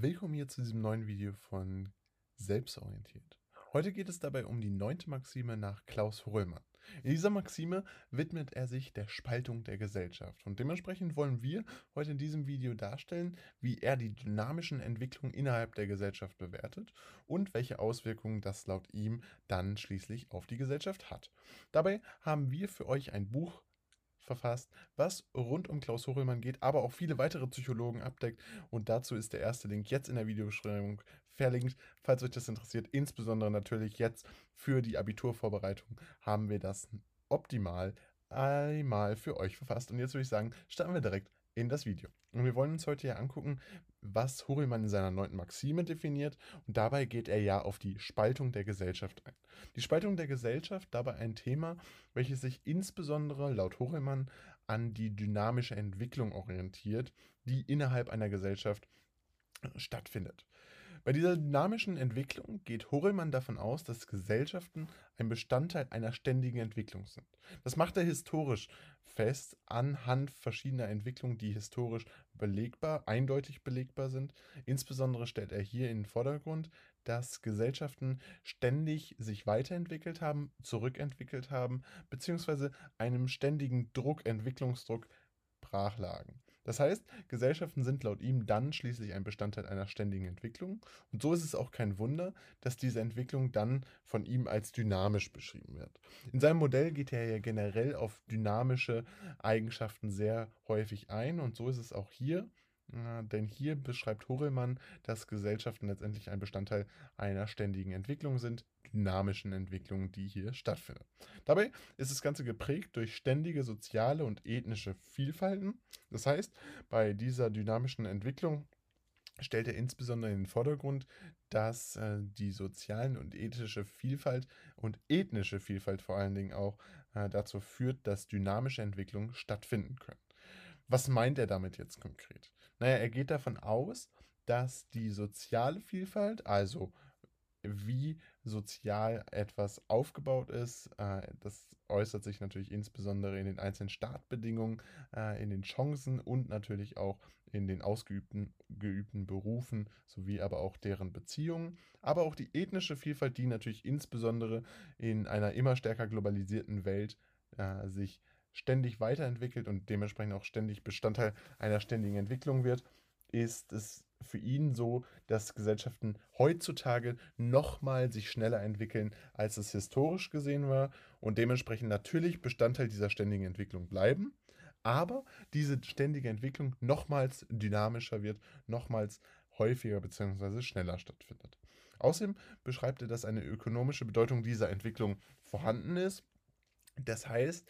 Willkommen hier zu diesem neuen Video von Selbstorientiert. Heute geht es dabei um die neunte Maxime nach Klaus Hohlmann. In dieser Maxime widmet er sich der Spaltung der Gesellschaft und dementsprechend wollen wir heute in diesem Video darstellen, wie er die dynamischen Entwicklungen innerhalb der Gesellschaft bewertet und welche Auswirkungen das laut ihm dann schließlich auf die Gesellschaft hat. Dabei haben wir für euch ein Buch verfasst, was rund um Klaus Hochelmann geht, aber auch viele weitere Psychologen abdeckt. Und dazu ist der erste Link jetzt in der Videobeschreibung verlinkt, falls euch das interessiert. Insbesondere natürlich jetzt für die Abiturvorbereitung haben wir das optimal einmal für euch verfasst. Und jetzt würde ich sagen, starten wir direkt in das Video. Und wir wollen uns heute ja angucken, was Hurrimann in seiner neunten Maxime definiert. Und dabei geht er ja auf die Spaltung der Gesellschaft ein. Die Spaltung der Gesellschaft, dabei ein Thema, welches sich insbesondere laut Hurrimann an die dynamische Entwicklung orientiert, die innerhalb einer Gesellschaft stattfindet. Bei dieser dynamischen Entwicklung geht Horelmann davon aus, dass Gesellschaften ein Bestandteil einer ständigen Entwicklung sind. Das macht er historisch fest anhand verschiedener Entwicklungen, die historisch belegbar, eindeutig belegbar sind. Insbesondere stellt er hier in den Vordergrund, dass Gesellschaften ständig sich weiterentwickelt haben, zurückentwickelt haben, beziehungsweise einem ständigen Druck, Entwicklungsdruck brach lagen. Das heißt, Gesellschaften sind laut ihm dann schließlich ein Bestandteil einer ständigen Entwicklung. Und so ist es auch kein Wunder, dass diese Entwicklung dann von ihm als dynamisch beschrieben wird. In seinem Modell geht er ja generell auf dynamische Eigenschaften sehr häufig ein. Und so ist es auch hier. Denn hier beschreibt Horelmann, dass Gesellschaften letztendlich ein Bestandteil einer ständigen Entwicklung sind, dynamischen Entwicklung, die hier stattfindet. Dabei ist das Ganze geprägt durch ständige soziale und ethnische Vielfalten. Das heißt, bei dieser dynamischen Entwicklung stellt er insbesondere in den Vordergrund, dass äh, die sozialen und ethische Vielfalt und ethnische Vielfalt vor allen Dingen auch äh, dazu führt, dass dynamische Entwicklungen stattfinden können. Was meint er damit jetzt konkret? Naja, er geht davon aus, dass die soziale Vielfalt, also wie sozial etwas aufgebaut ist. Äh, das äußert sich natürlich insbesondere in den einzelnen Startbedingungen, äh, in den Chancen und natürlich auch in den ausgeübten geübten Berufen sowie aber auch deren Beziehungen. Aber auch die ethnische Vielfalt, die natürlich insbesondere in einer immer stärker globalisierten Welt äh, sich ständig weiterentwickelt und dementsprechend auch ständig Bestandteil einer ständigen Entwicklung wird, ist es für ihn so, dass Gesellschaften heutzutage nochmal sich schneller entwickeln, als es historisch gesehen war und dementsprechend natürlich Bestandteil dieser ständigen Entwicklung bleiben, aber diese ständige Entwicklung nochmals dynamischer wird, nochmals häufiger bzw. schneller stattfindet. Außerdem beschreibt er, dass eine ökonomische Bedeutung dieser Entwicklung vorhanden ist das heißt,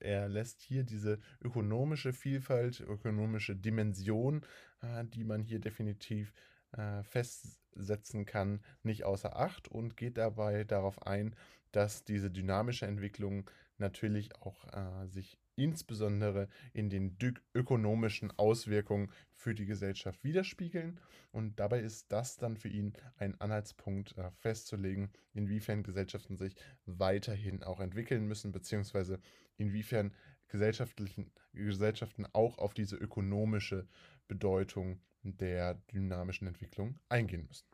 er lässt hier diese ökonomische Vielfalt, ökonomische Dimension, äh, die man hier definitiv äh, festsetzen kann, nicht außer Acht und geht dabei darauf ein, dass diese dynamische Entwicklung natürlich auch sich insbesondere in den ökonomischen Auswirkungen für die Gesellschaft widerspiegeln. Und dabei ist das dann für ihn ein Anhaltspunkt äh, festzulegen, inwiefern Gesellschaften sich weiterhin auch entwickeln müssen, beziehungsweise inwiefern gesellschaftlichen, Gesellschaften auch auf diese ökonomische Bedeutung der dynamischen Entwicklung eingehen müssen.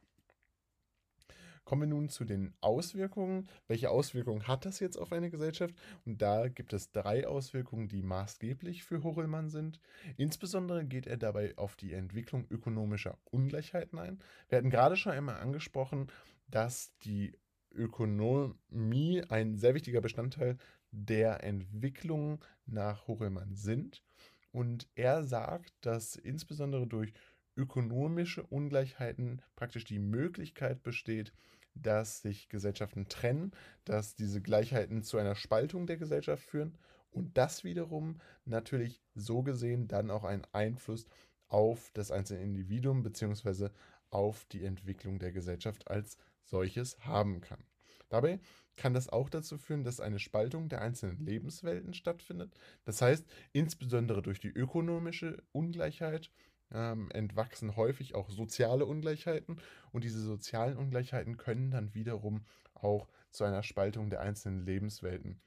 Kommen wir nun zu den Auswirkungen. Welche Auswirkungen hat das jetzt auf eine Gesellschaft? Und da gibt es drei Auswirkungen, die maßgeblich für Horelmann sind. Insbesondere geht er dabei auf die Entwicklung ökonomischer Ungleichheiten ein. Wir hatten gerade schon einmal angesprochen, dass die Ökonomie ein sehr wichtiger Bestandteil der Entwicklung nach Horelmann sind. Und er sagt, dass insbesondere durch ökonomische Ungleichheiten praktisch die Möglichkeit besteht, dass sich Gesellschaften trennen, dass diese Gleichheiten zu einer Spaltung der Gesellschaft führen und das wiederum natürlich so gesehen dann auch einen Einfluss auf das einzelne Individuum bzw. auf die Entwicklung der Gesellschaft als solches haben kann. Dabei kann das auch dazu führen, dass eine Spaltung der einzelnen Lebenswelten stattfindet. Das heißt, insbesondere durch die ökonomische Ungleichheit ähm, entwachsen häufig auch soziale Ungleichheiten und diese sozialen Ungleichheiten können dann wiederum auch zu einer Spaltung der einzelnen Lebenswelten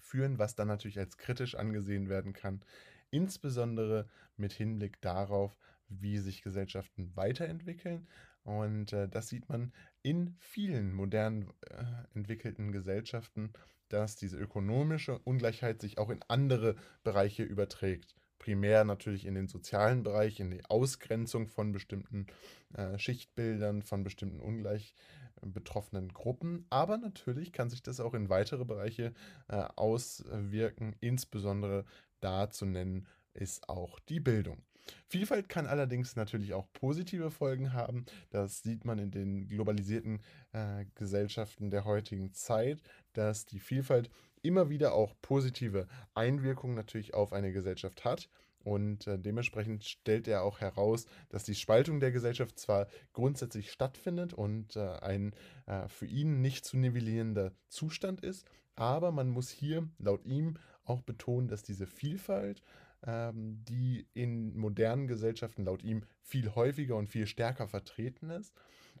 führen, was dann natürlich als kritisch angesehen werden kann, insbesondere mit Hinblick darauf, wie sich Gesellschaften weiterentwickeln. Und äh, das sieht man in vielen modern äh, entwickelten Gesellschaften, dass diese ökonomische Ungleichheit sich auch in andere Bereiche überträgt. Primär natürlich in den sozialen Bereich, in die Ausgrenzung von bestimmten äh, Schichtbildern, von bestimmten ungleich äh, betroffenen Gruppen. Aber natürlich kann sich das auch in weitere Bereiche äh, auswirken. Insbesondere da zu nennen ist auch die Bildung. Vielfalt kann allerdings natürlich auch positive Folgen haben. Das sieht man in den globalisierten äh, Gesellschaften der heutigen Zeit, dass die Vielfalt immer wieder auch positive Einwirkungen natürlich auf eine Gesellschaft hat. Und äh, dementsprechend stellt er auch heraus, dass die Spaltung der Gesellschaft zwar grundsätzlich stattfindet und äh, ein äh, für ihn nicht zu nivellierender Zustand ist, aber man muss hier laut ihm auch betonen, dass diese Vielfalt ähm, die in modernen Gesellschaften laut ihm viel häufiger und viel stärker vertreten ist,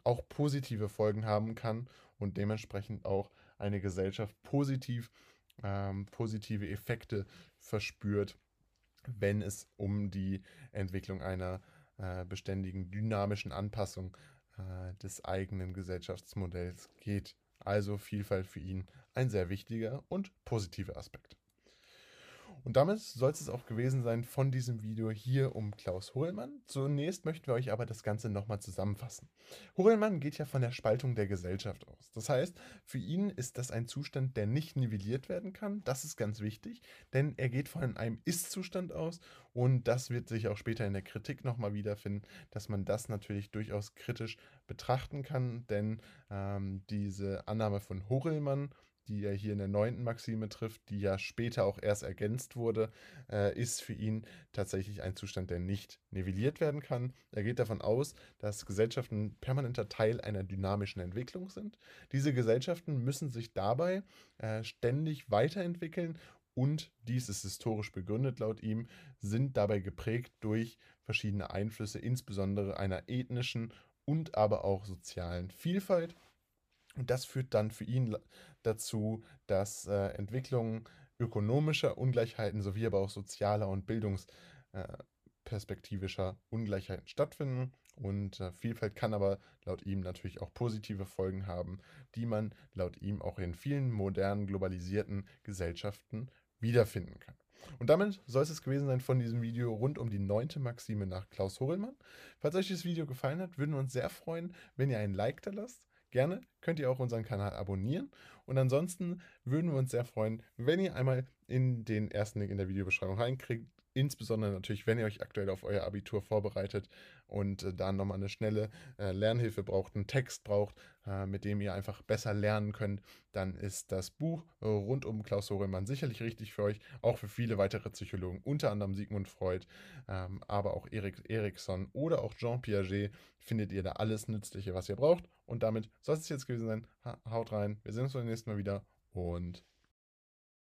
auch positive Folgen haben kann und dementsprechend auch eine Gesellschaft positiv ähm, positive Effekte verspürt, wenn es um die Entwicklung einer äh, beständigen dynamischen Anpassung äh, des eigenen Gesellschaftsmodells geht. Also Vielfalt für ihn ein sehr wichtiger und positiver Aspekt. Und damit soll es auch gewesen sein von diesem Video hier um Klaus Hohlmann. Zunächst möchten wir euch aber das Ganze nochmal zusammenfassen. Hohlmann geht ja von der Spaltung der Gesellschaft aus. Das heißt, für ihn ist das ein Zustand, der nicht nivelliert werden kann. Das ist ganz wichtig, denn er geht von einem Ist-Zustand aus und das wird sich auch später in der Kritik nochmal wiederfinden, dass man das natürlich durchaus kritisch betrachten kann, denn ähm, diese Annahme von Horelmann die er hier in der neunten Maxime trifft, die ja später auch erst ergänzt wurde, äh, ist für ihn tatsächlich ein Zustand, der nicht nivelliert werden kann. Er geht davon aus, dass Gesellschaften permanenter Teil einer dynamischen Entwicklung sind. Diese Gesellschaften müssen sich dabei äh, ständig weiterentwickeln und dies ist historisch begründet laut ihm, sind dabei geprägt durch verschiedene Einflüsse, insbesondere einer ethnischen und aber auch sozialen Vielfalt. Und das führt dann für ihn dazu, dass äh, Entwicklungen ökonomischer Ungleichheiten sowie aber auch sozialer und bildungsperspektivischer äh, Ungleichheiten stattfinden. Und äh, Vielfalt kann aber laut ihm natürlich auch positive Folgen haben, die man laut ihm auch in vielen modernen, globalisierten Gesellschaften wiederfinden kann. Und damit soll es gewesen sein von diesem Video rund um die neunte Maxime nach Klaus Horelmann. Falls euch das Video gefallen hat, würden wir uns sehr freuen, wenn ihr einen Like da lasst. Gerne könnt ihr auch unseren Kanal abonnieren. Und ansonsten würden wir uns sehr freuen, wenn ihr einmal in den ersten Link in der Videobeschreibung reinkriegt. Insbesondere natürlich, wenn ihr euch aktuell auf euer Abitur vorbereitet und äh, da nochmal eine schnelle äh, Lernhilfe braucht, einen Text braucht, äh, mit dem ihr einfach besser lernen könnt, dann ist das Buch äh, rund um Klaus Horelmann sicherlich richtig für euch, auch für viele weitere Psychologen, unter anderem Sigmund Freud, ähm, aber auch Erik Erikson oder auch Jean Piaget, findet ihr da alles Nützliche, was ihr braucht. Und damit soll es jetzt gewesen sein. Ha haut rein, wir sehen uns beim nächsten Mal wieder und